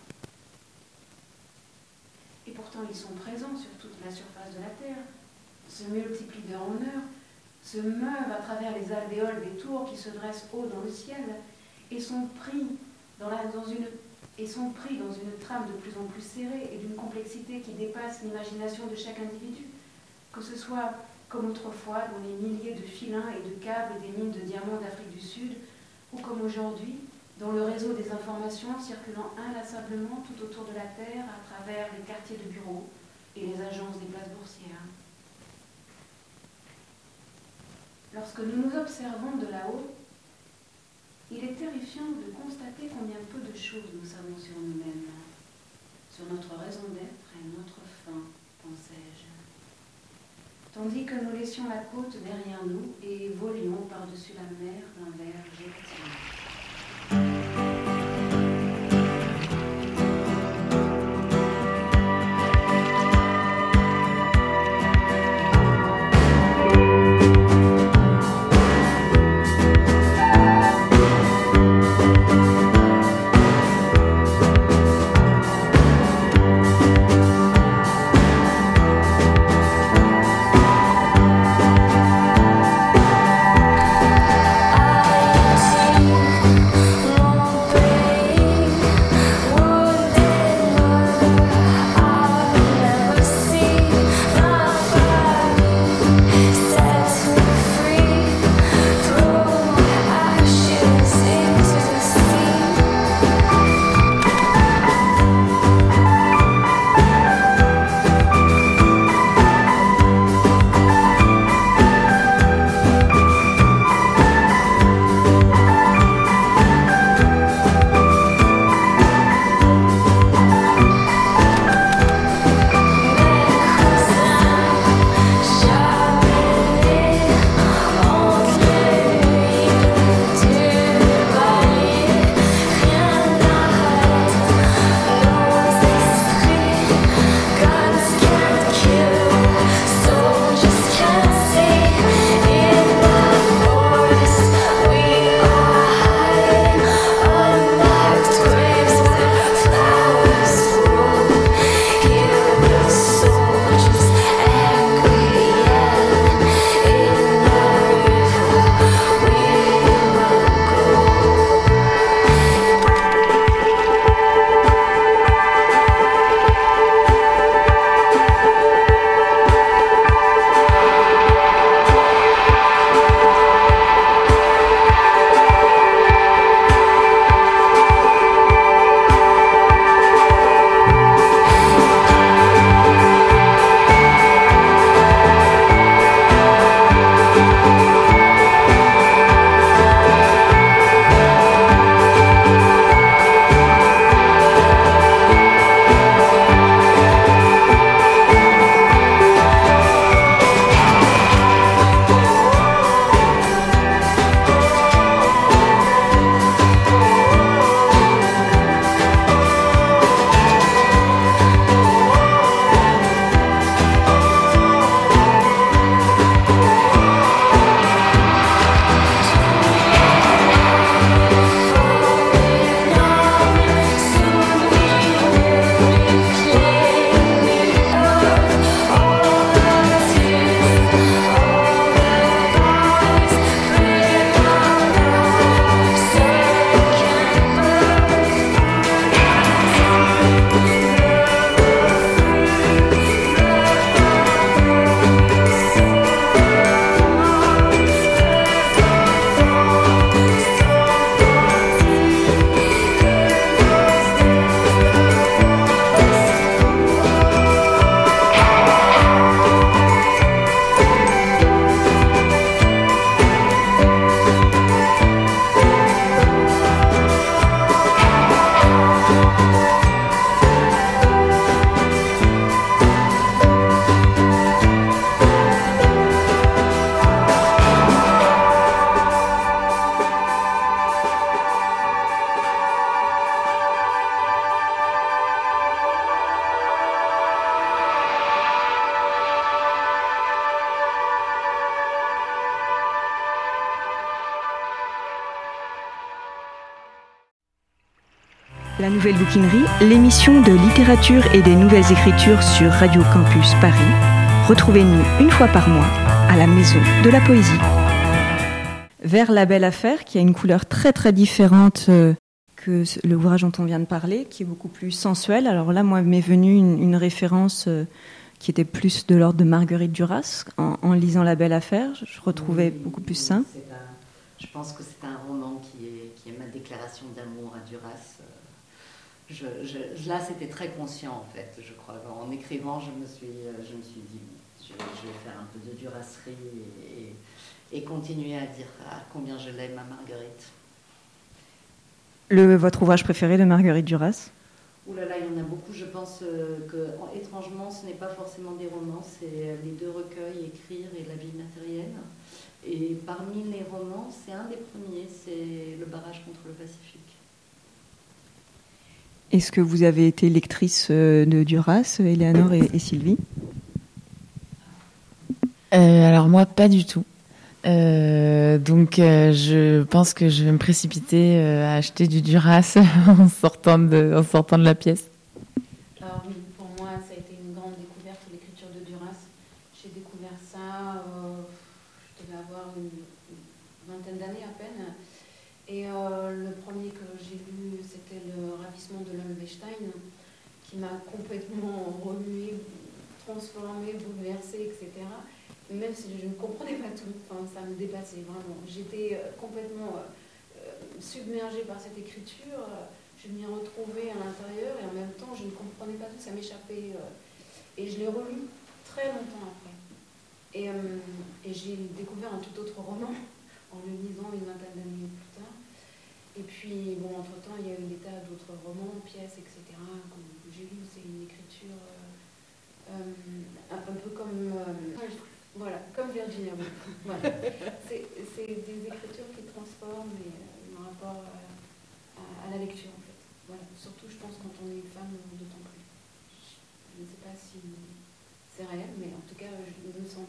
Et pourtant, ils sont présents sur toute la surface de la Terre, se multiplient d'heure en heure, se meuvent à travers les alvéoles des tours qui se dressent haut dans le ciel et sont pris dans, une et sont pris dans une trame de plus en plus serrée et d'une complexité qui dépasse l'imagination de chaque individu, que ce soit comme autrefois dans les milliers de filins et de câbles des mines de diamants d'Afrique du Sud, ou comme aujourd'hui dans le réseau des informations circulant inlassablement tout autour de la Terre à travers les quartiers de bureaux et les agences des places boursières. Lorsque nous nous observons de là-haut, il est terrifiant de constater combien peu de choses nous savons sur nous-mêmes, sur notre raison d'être et notre fin, pensais-je. Tandis que nous laissions la côte derrière nous et volions par-dessus la mer d'un verre
Nouvelle Bouquinerie, l'émission de littérature et des nouvelles écritures sur Radio Campus Paris. Retrouvez-nous une fois par mois à la Maison de la Poésie. Vers la belle affaire, qui a une couleur très très différente euh, que l'ouvrage dont on vient de parler, qui est beaucoup plus sensuel. Alors là, moi, m'est venue une, référence euh, qui était plus de l'ordre de Marguerite Duras. En, lisant La Belle Affaire, je, retrouvais beaucoup plus ça.
je pense que c'est un roman qui est, qui est ma déclaration d'amour à Duras je, là, c'était très conscient, en fait, je crois. En écrivant, je me suis, je me suis dit, je, vais faire un peu de durasserie et, continuer à dire à combien je l'aime à Marguerite.
Le, votre ouvrage préféré de Marguerite Duras?
Ouh là là, il y en a beaucoup. Je pense euh, que, étrangement, ce n'est pas forcément des romans, c'est les deux recueils, Écrire et La vie matérielle. Et parmi les romans, c'est un des premiers, c'est Le barrage contre le Pacifique.
Est-ce que vous avez été lectrice euh, de Duras, Eleanor et, Sylvie?
Euh, Alors moi, pas du tout. Euh, donc je pense que je vais me précipiter à acheter du Duras <laughs> en sortant de, en sortant de la pièce.
Alors oui, pour moi, ça a été une grande découverte, l'écriture de Duras. J'ai découvert ça, je devais avoir une vingtaine d'années à peine. Et le premier que j'ai lu, c'était Le ravissement de Lombestein, qui m'a complètement remué, transformé, bouleversé, etc. Même si je ne comprenais pas tout, enfin, ça me dépassait vraiment. J'étais euh, complètement euh, submergée par cette écriture. Je m'y retrouvais à l'intérieur et en même temps, je ne comprenais pas tout, ça m'échappait. Euh, et je l'ai relu très longtemps après. Et, j'ai découvert un tout autre roman <laughs> en le lisant une vingtaine d'années plus tard. Et puis, bon, entre-temps, il y a eu des tas d'autres romans, pièces, etc. J'ai lu, c'est une écriture euh, euh, un, peu comme. Euh, voilà, comme Virginia. <laughs> C'est des écritures qui transforment et, mon rapport à, la lecture, en fait. Voilà. Surtout, je pense, quand on est une femme, d'autant plus. Je ne sais pas si c'est réel, mais en tout cas, je me sens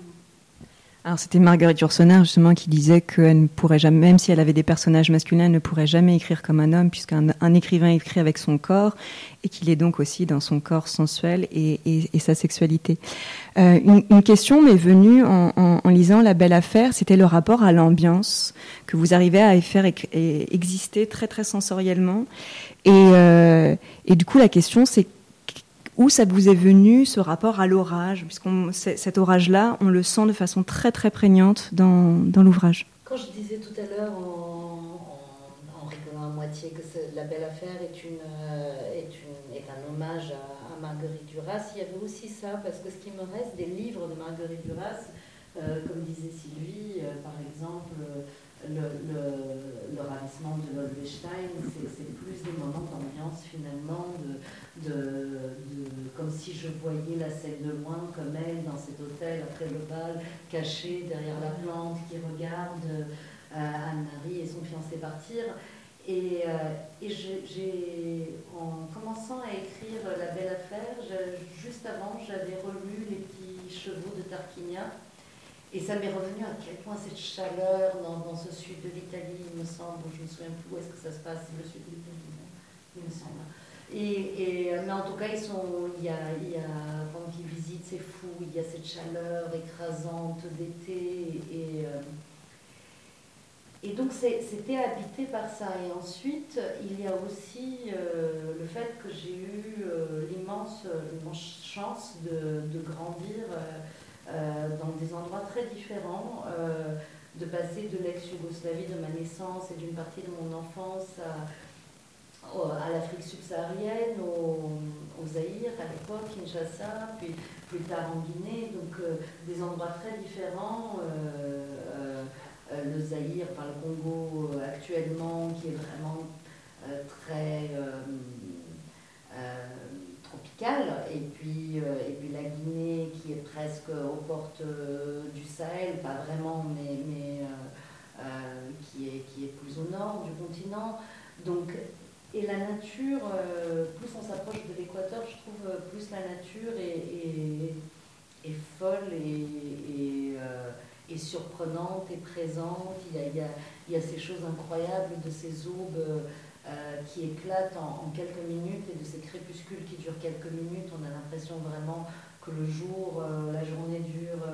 alors c'était Marguerite Yourcenar justement qui disait qu'elle ne pourrait jamais, même si elle avait des personnages masculins, elle ne pourrait jamais écrire comme un homme puisqu'un un écrivain écrit avec son corps et qu'il est donc aussi dans son corps sensuel et, sa sexualité. Euh, une, question m'est venue en, lisant La Belle Affaire, c'était le rapport à l'ambiance que vous arrivez à faire exister très très sensoriellement. Euh, et du coup la question c'est où ça vous est venu ce rapport à l'orage? Puisqu'on cet orage-là, on le sent de façon très très prégnante dans, l'ouvrage.
Quand je disais tout à l'heure en, en, rigolant à moitié que La Belle Affaire est, euh, un hommage à, Marguerite Duras, il y avait aussi ça, parce que ce qui me reste des livres de Marguerite Duras, euh, comme disait Sylvie, euh, par exemple, le, le, le, ravissement de Lollwestein, c'est plus des moments d'ambiance finalement, de, comme si je voyais la scène de loin, comme elle, dans cet hôtel, après le bal, cachée derrière la plante, qui regarde euh, Anne-Marie et son fiancé partir. Et, euh, et j'ai, en commençant à écrire La Belle Affaire, juste avant, j'avais relu Les Petits Chevaux de Tarquinia. Et ça m'est revenu à quel point cette chaleur dans, dans ce sud de l'Italie, il me semble, je ne me souviens plus où est-ce que ça se passe, le sud de l'Italie, il me semble. Et, mais en tout cas, ils sont, il y a, il y a, quand ils visitent, c'est fou, il y a cette chaleur écrasante d'été. Et, euh, et donc, c'était habité par ça. Et ensuite, il y a aussi euh, le fait que j'ai eu euh, l'immense chance de, de grandir dans des endroits très différents, de passer de l'ex-Yougoslavie, de ma naissance et d'une partie de mon enfance à à l'Afrique subsaharienne, au, au Zaïre à l'époque, Kinshasa, puis plus tard en Guinée, donc euh, des endroits très différents. Euh, euh, le Zaïre, par le Congo actuellement, qui est vraiment très et puis, et puis la Guinée qui est presque aux portes du Sahel, pas vraiment, mais, mais qui, est, qui est plus au nord du continent. Donc et la nature, euh, plus on s'approche de l'équateur, je trouve euh, plus la nature est, est, folle et, euh, et, surprenante et présente. Il y, a, il, y a, il y, a, ces choses incroyables de ces aubes qui éclatent en, quelques minutes et de ces crépuscules qui durent quelques minutes, on a l'impression vraiment que le jour, la journée dure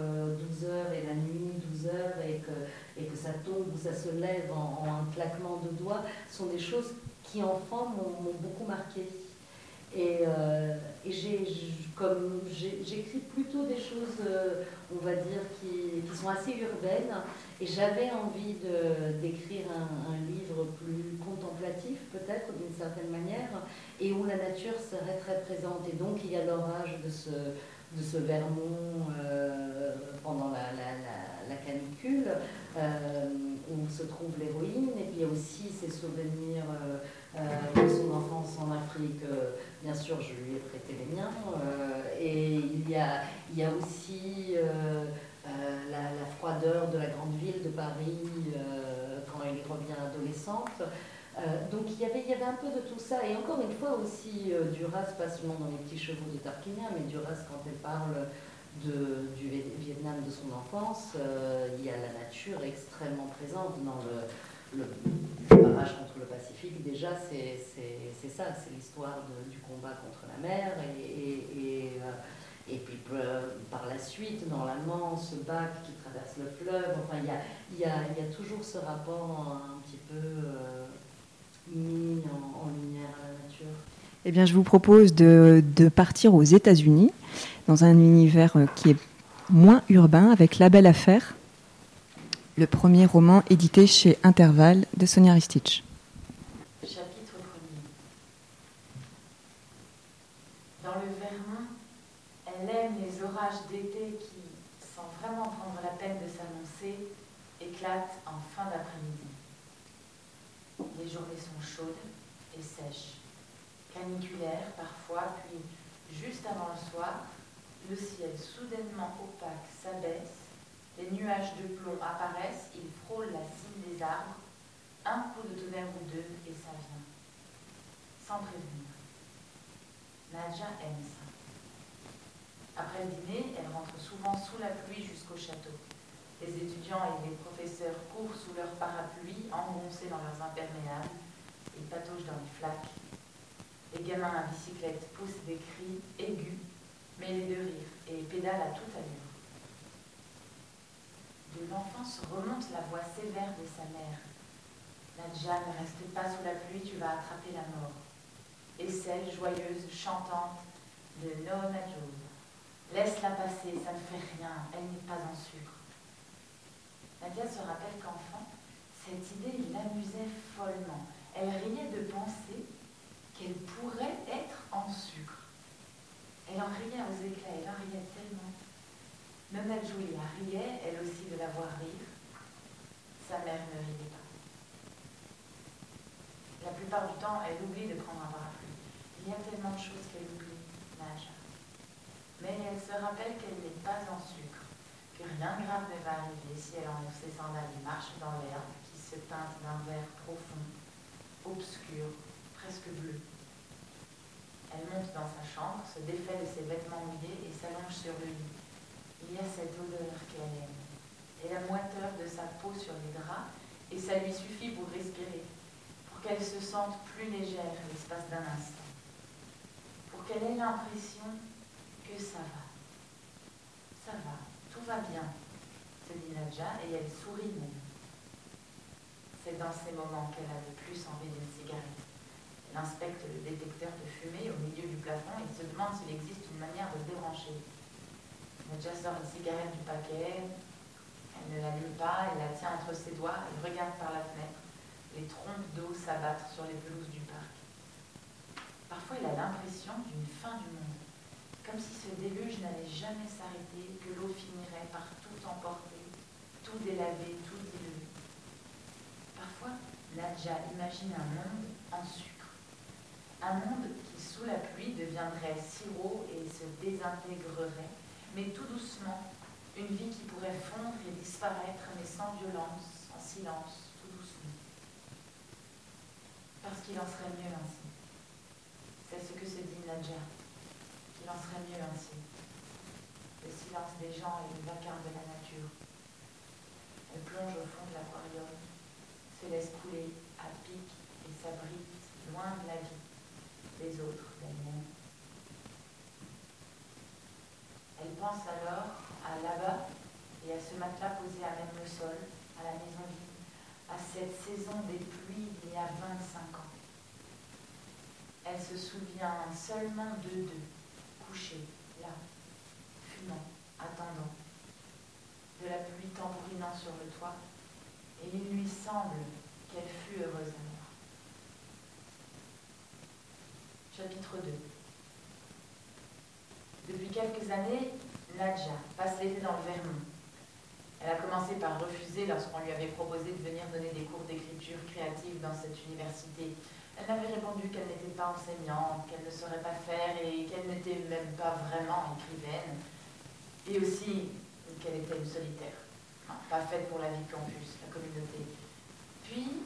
12 heures et la nuit 12 heures et que, ça tombe ou ça se lève en, en un claquement de doigts, sont des choses qui enfant m'ont beaucoup marqué. Et, euh, j'écris plutôt des choses, euh, on va dire, qui, sont assez urbaines. Et j'avais envie d'écrire un, livre plus contemplatif, peut-être, d'une certaine manière, et où la nature serait très présente. Et donc, il y a l'orage de ce, de ce Vermont euh, pendant la, canicule, où se trouve l'héroïne. Et puis, il y a aussi ses souvenirs de son enfance en Afrique bien sûr, je lui ai prêté les miens. Euh, et il y a, il y a aussi euh, euh, la, froideur de la grande ville de Paris quand il revient adolescente. donc il y, avait, il y avait un peu de tout ça. Et encore une fois aussi, Duras, pas seulement dans Les petits chevaux de Tarquinia, mais Duras, quand elle parle de, du Vietnam de son enfance, il y a la nature extrêmement présente dans le, le, barrage contre le Pacifique, déjà, c'est ça, c'est l'histoire du combat contre la mer. Et, et, euh, puis par la suite, Manche, ce bac qui traverse le fleuve, enfin, il y a, y, a, y a, toujours ce rapport un petit peu euh, mis en, lumière à la nature.
Eh bien, je vous propose de, de partir aux États-Unis, dans un univers euh, qui est moins urbain, avec La Belle Affaire le premier roman édité chez Intervalle de Sonia Ristich.
Chapitre 1 Dans le Vermont, elle aime les orages d'été qui, sans vraiment prendre la peine de s'annoncer, éclatent en fin d'après-midi. Les journées sont chaudes et sèches, caniculaires parfois, puis, juste avant le soir, le ciel soudainement opaque s'abaisse les nuages de plomb apparaissent, ils frôlent la cime des arbres. Un coup de tonnerre ou deux et ça vient. Sans prévenir. Nadja aime ça. Après le dîner, elle rentre souvent sous la pluie jusqu'au château. Les étudiants et les professeurs courent sous leurs parapluies, engoncés dans leurs imperméables, et patauchent dans les flaques. Les gamins à bicyclette poussent des cris aigus, mêlés de rire, et pédalent à toute allure de l'enfance remonte la voix sévère de sa mère. Nadja, ne reste pas sous la pluie, tu vas attraper la mort. Et celle, joyeuse, chantante, de No Laisse-la passer, ça ne fait rien, elle n'est pas en sucre. Nadia se rappelle qu'enfant, cette idée l'amusait follement. Elle riait de penser qu'elle pourrait être en sucre. Elle en riait aux éclats, elle en riait tellement. Julia riait, elle aussi, de la voir rire. Sa mère ne riait pas. La plupart du temps, elle oublie de prendre un parapluie. Il y a tellement de choses qu'elle oublie, nage. Mais elle se rappelle qu'elle n'est pas en sucre, que rien grave ne va arriver si elle enlève ses sandales et marche dans l'herbe qui se teinte d'un vert profond, obscur, presque bleu. Elle monte dans sa chambre, se défait de ses vêtements mouillés et s'allonge sur le lit il y a cette odeur qu'elle aime, et la moiteur de sa peau sur les draps, et ça lui suffit pour respirer, pour qu'elle se sente plus légère l'espace d'un instant, pour qu'elle ait l'impression que ça va. Ça va, tout va bien, se dit Nadja, et elle sourit même. C'est dans ces moments qu'elle a le plus envie d'une cigarette. Elle inspecte le détecteur de fumée au milieu du plafond et se demande s'il existe une manière de débrancher. Nadja sort une cigarette du paquet, elle ne l'allume pas, elle la tient entre ses doigts, elle regarde par la fenêtre, les trompes d'eau s'abattre sur les pelouses du parc. Parfois, elle a l'impression d'une fin du monde, comme si ce déluge n'allait jamais s'arrêter, que l'eau finirait par tout emporter, tout délaver, tout diluer. Parfois, Nadja imagine un monde en sucre, un monde qui, sous la pluie, deviendrait sirop et se désintégrerait mais tout doucement, une vie qui pourrait fondre et disparaître, mais sans violence, en silence, tout doucement. Parce qu'il en serait mieux ainsi. C'est ce que se dit Nadja, qu'il en serait mieux ainsi. Le silence des gens et le vacarme de la nature. Elle plonge au fond de l'aquarium, se laisse couler à pic et s'abrite pense alors à là-bas et à ce matelas posé à même le sol, à la maison vide, à cette saison des pluies il y a 25 ans. Elle se souvient seulement d'eux deux, couchés, là, fumant, attendant, de la pluie tambourinant sur le toit, et il lui semble qu'elle fut heureuse alors. Chapitre 2 Depuis quelques années, Nadja passe l'été dans le Vermont. Elle a commencé par refuser lorsqu'on lui avait proposé de venir donner des cours d'écriture créative dans cette université. Elle avait répondu qu'elle n'était pas enseignante, qu'elle ne saurait pas faire et qu'elle n'était même pas vraiment écrivaine. Et aussi qu'elle était une solitaire, pas faite pour la vie campus, la communauté. Puis,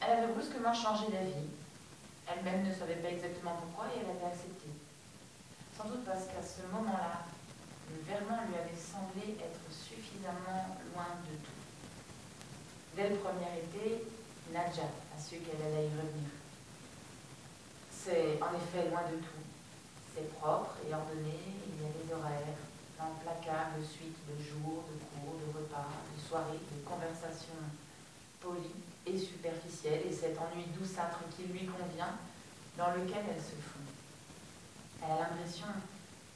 elle avait brusquement changé d'avis. Elle-même ne savait pas exactement pourquoi et elle avait accepté. Sans doute parce qu'à ce moment-là, le Vermont lui avait semblé être suffisamment loin de tout. Dès le premier été, Nadja a su qu'elle allait y revenir. C'est en effet loin de tout. C'est propre et ordonné, il y a des horaires, placard de suite de jours, de cours, de repas, de soirées, de conversations polies et superficielles, et cet ennui douceâtre qui lui convient, dans lequel elle se. Elle a l'impression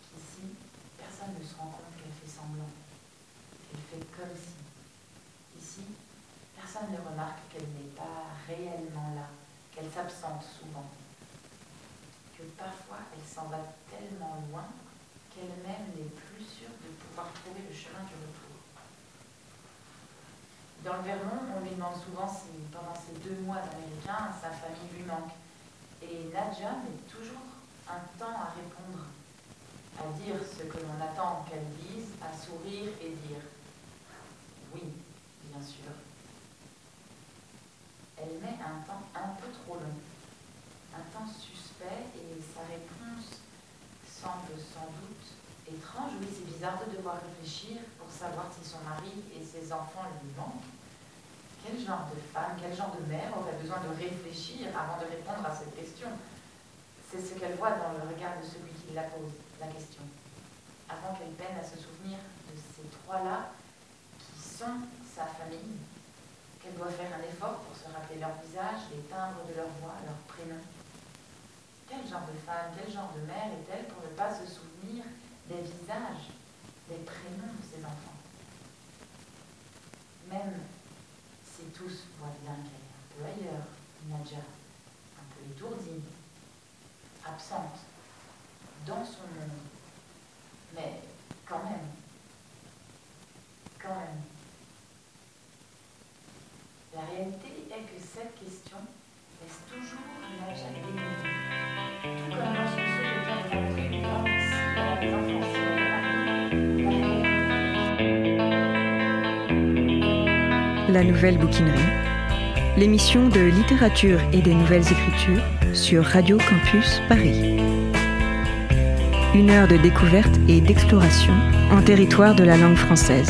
qu'ici, personne ne se rend compte qu'elle fait semblant, qu'elle fait comme si. Ici, personne ne remarque qu'elle n'est pas réellement là, qu'elle s'absente souvent, que parfois elle s'en va tellement loin qu'elle-même n'est plus sûre de pouvoir trouver le chemin du retour. Dans le Vermont, on lui demande souvent si pendant ces deux mois d'américain, sa famille lui manque. Et Nadja met toujours un temps à répondre, à dire ce que l'on attend qu'elle dise, à sourire et dire oui, bien sûr. Elle met un temps un peu trop long, un temps suspect et sa réponse semble sans doute étrange. Oui, c'est bizarre de devoir réfléchir pour savoir si son mari et ses enfants lui manquent. Quel genre de femme, quel genre de mère aurait besoin de réfléchir avant de répondre à cette question? C'est ce qu'elle voit dans le regard de celui qui la pose, la question. Avant qu'elle peine à se souvenir de ces trois-là qui sont sa famille, qu'elle doit faire un effort pour se rappeler leur visage, les timbres de leur voix, leur prénom. Quel genre de femme, quel genre de mère est-elle pour ne pas se souvenir des visages, des prénoms de ses enfants? Même si tous voient bien qu'elle est un peu ailleurs, Nadja, un peu étourdie, absente, dans son monde, mais quand même, quand même. La réalité est que cette question laisse toujours Nadja démunie.
La Nouvelle Bouquinerie, l'émission de littérature et des nouvelles écritures sur Radio Campus Paris. Une heure de découverte et d'exploration en territoire de la langue française.